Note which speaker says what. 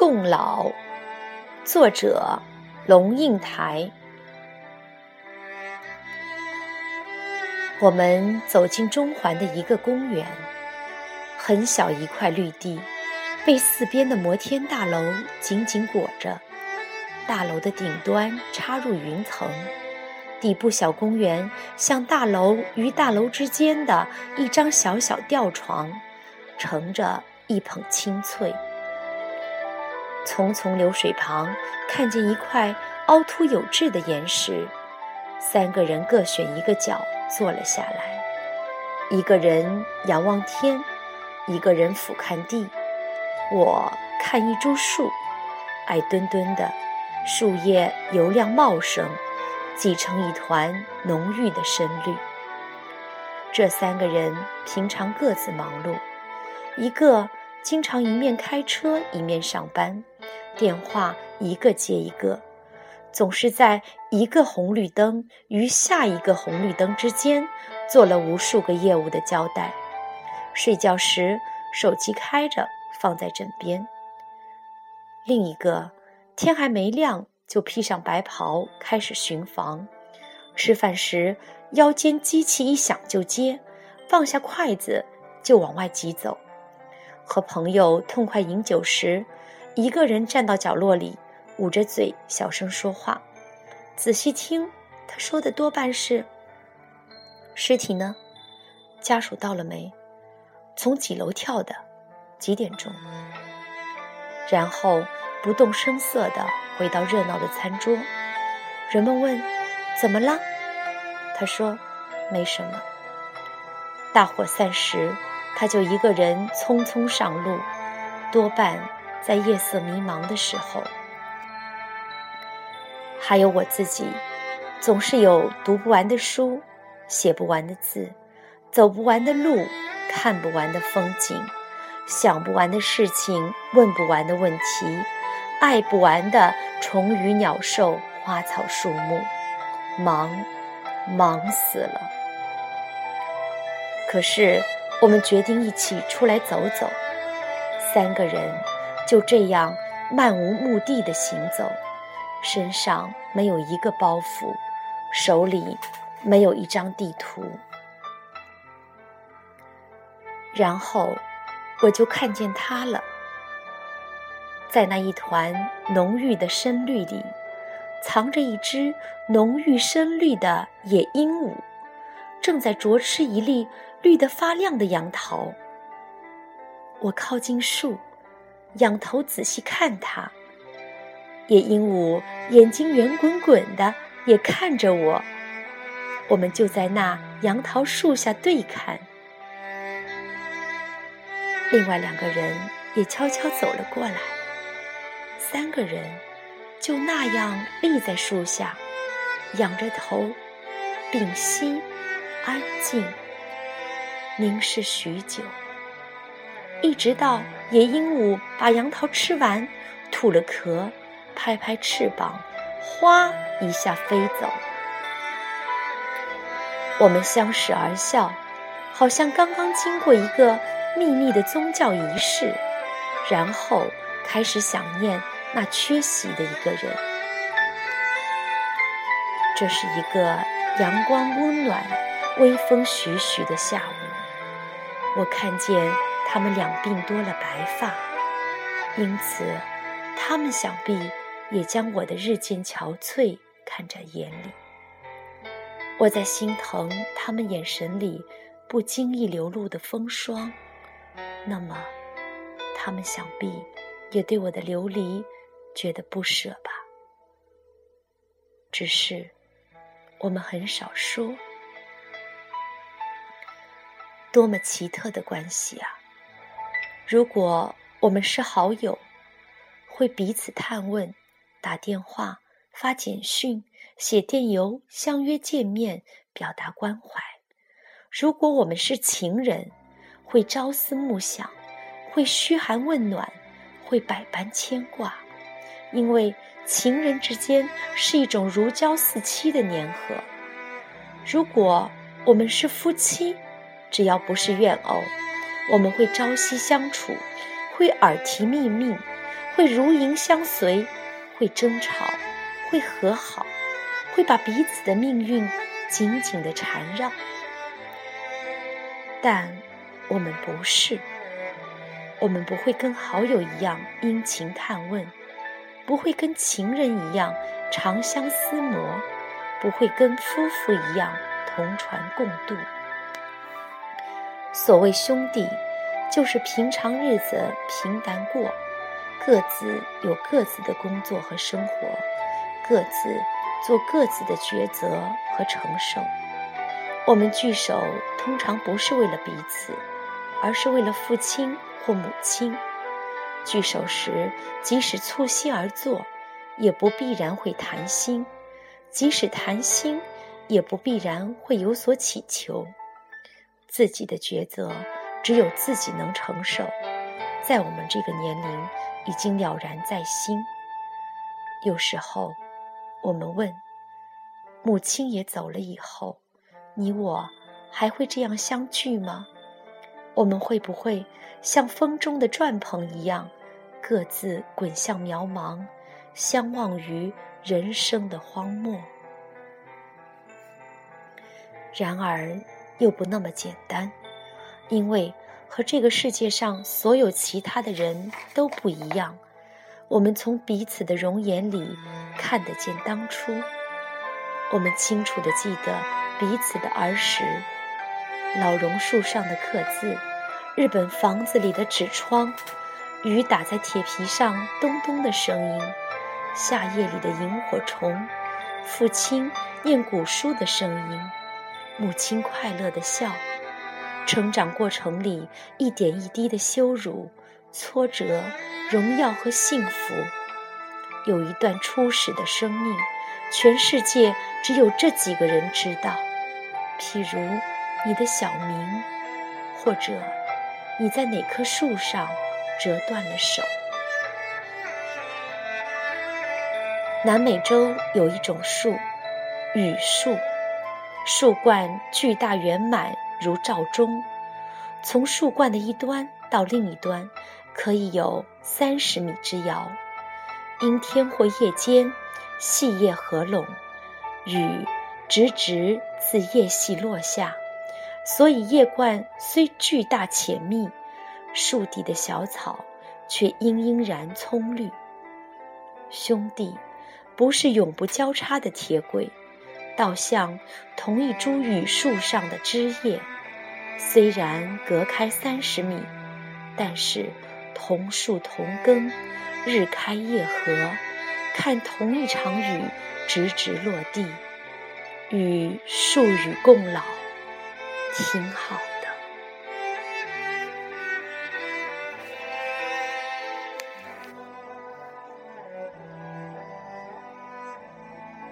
Speaker 1: 共老，作者龙应台。我们走进中环的一个公园，很小一块绿地，被四边的摩天大楼紧紧裹着。大楼的顶端插入云层，底部小公园像大楼与大楼之间的一张小小吊床，盛着一捧青翠。淙淙流水旁，看见一块凹凸有致的岩石，三个人各选一个角坐了下来。一个人仰望天，一个人俯瞰地。我看一株树，矮墩墩的，树叶油亮茂盛，挤成一团浓郁的深绿。这三个人平常各自忙碌，一个。经常一面开车一面上班，电话一个接一个，总是在一个红绿灯与下一个红绿灯之间做了无数个业务的交代。睡觉时手机开着放在枕边。另一个天还没亮就披上白袍开始巡房，吃饭时腰间机器一响就接，放下筷子就往外急走。和朋友痛快饮酒时，一个人站到角落里，捂着嘴小声说话。仔细听，他说的多半是：“尸体呢？家属到了没？从几楼跳的？几点钟？”然后不动声色地回到热闹的餐桌。人们问：“怎么了？”他说：“没什么。”大伙散时。他就一个人匆匆上路，多半在夜色迷茫的时候。还有我自己，总是有读不完的书，写不完的字，走不完的路，看不完的风景，想不完的事情，问不完的问题，爱不完的虫鱼鸟兽花草树木，忙，忙死了。可是。我们决定一起出来走走，三个人就这样漫无目的的行走，身上没有一个包袱，手里没有一张地图。然后我就看见他了，在那一团浓郁的深绿里，藏着一只浓郁深绿的野鹦鹉，正在啄吃一粒。绿得发亮的杨桃。我靠近树，仰头仔细看它。野鹦鹉眼睛圆滚滚的，也看着我。我们就在那杨桃树下对看。另外两个人也悄悄走了过来。三个人就那样立在树下，仰着头，屏息，安静。凝视许久，一直到野鹦鹉把杨桃吃完，吐了壳，拍拍翅膀，哗一下飞走。我们相视而笑，好像刚刚经过一个秘密的宗教仪式，然后开始想念那缺席的一个人。这是一个阳光温暖、微风徐徐的下午。我看见他们两鬓多了白发，因此他们想必也将我的日渐憔悴看在眼里。我在心疼他们眼神里不经意流露的风霜，那么他们想必也对我的流离觉得不舍吧？只是我们很少说。多么奇特的关系啊！如果我们是好友，会彼此探问、打电话、发简讯、写电邮，相约见面，表达关怀；如果我们是情人，会朝思暮想，会嘘寒问暖，会百般牵挂，因为情人之间是一种如胶似漆的粘合。如果我们是夫妻，只要不是怨偶，我们会朝夕相处，会耳提面命，会如影相随，会争吵，会和好，会把彼此的命运紧紧的缠绕。但我们不是，我们不会跟好友一样殷勤探问，不会跟情人一样长相厮磨，不会跟夫妇一样同船共渡。所谓兄弟，就是平常日子平淡过，各自有各自的工作和生活，各自做各自的抉择和承受。我们聚首，通常不是为了彼此，而是为了父亲或母亲。聚首时，即使促膝而坐，也不必然会谈心；即使谈心，也不必然会有所祈求。自己的抉择，只有自己能承受，在我们这个年龄，已经了然在心。有时候，我们问：母亲也走了以后。你我还会这样相聚吗？我们会不会像风中的转蓬一样，各自滚向渺茫，相忘于人生的荒漠？然而，又不那么简单，因为和这个世界上所有其他的人都不一样。我们从彼此的容颜里看得见当初，我们清楚的记得。彼此的儿时，老榕树上的刻字，日本房子里的纸窗，雨打在铁皮上咚咚的声音，夏夜里的萤火虫，父亲念古书的声音，母亲快乐的笑，成长过程里一点一滴的羞辱、挫折、荣耀和幸福，有一段初始的生命，全世界只有这几个人知道。譬如你的小名，或者你在哪棵树上折断了手。南美洲有一种树，雨树，树冠巨大圆满如罩钟，从树冠的一端到另一端，可以有三十米之遥。阴天或夜间，细叶合拢，雨。直直自叶隙落下，所以叶冠虽巨大且密，树底的小草却阴阴然葱绿。兄弟，不是永不交叉的铁轨，倒像同一株榆树上的枝叶，虽然隔开三十米，但是同树同根，日开夜合，看同一场雨直直落地。与树与共老，挺好。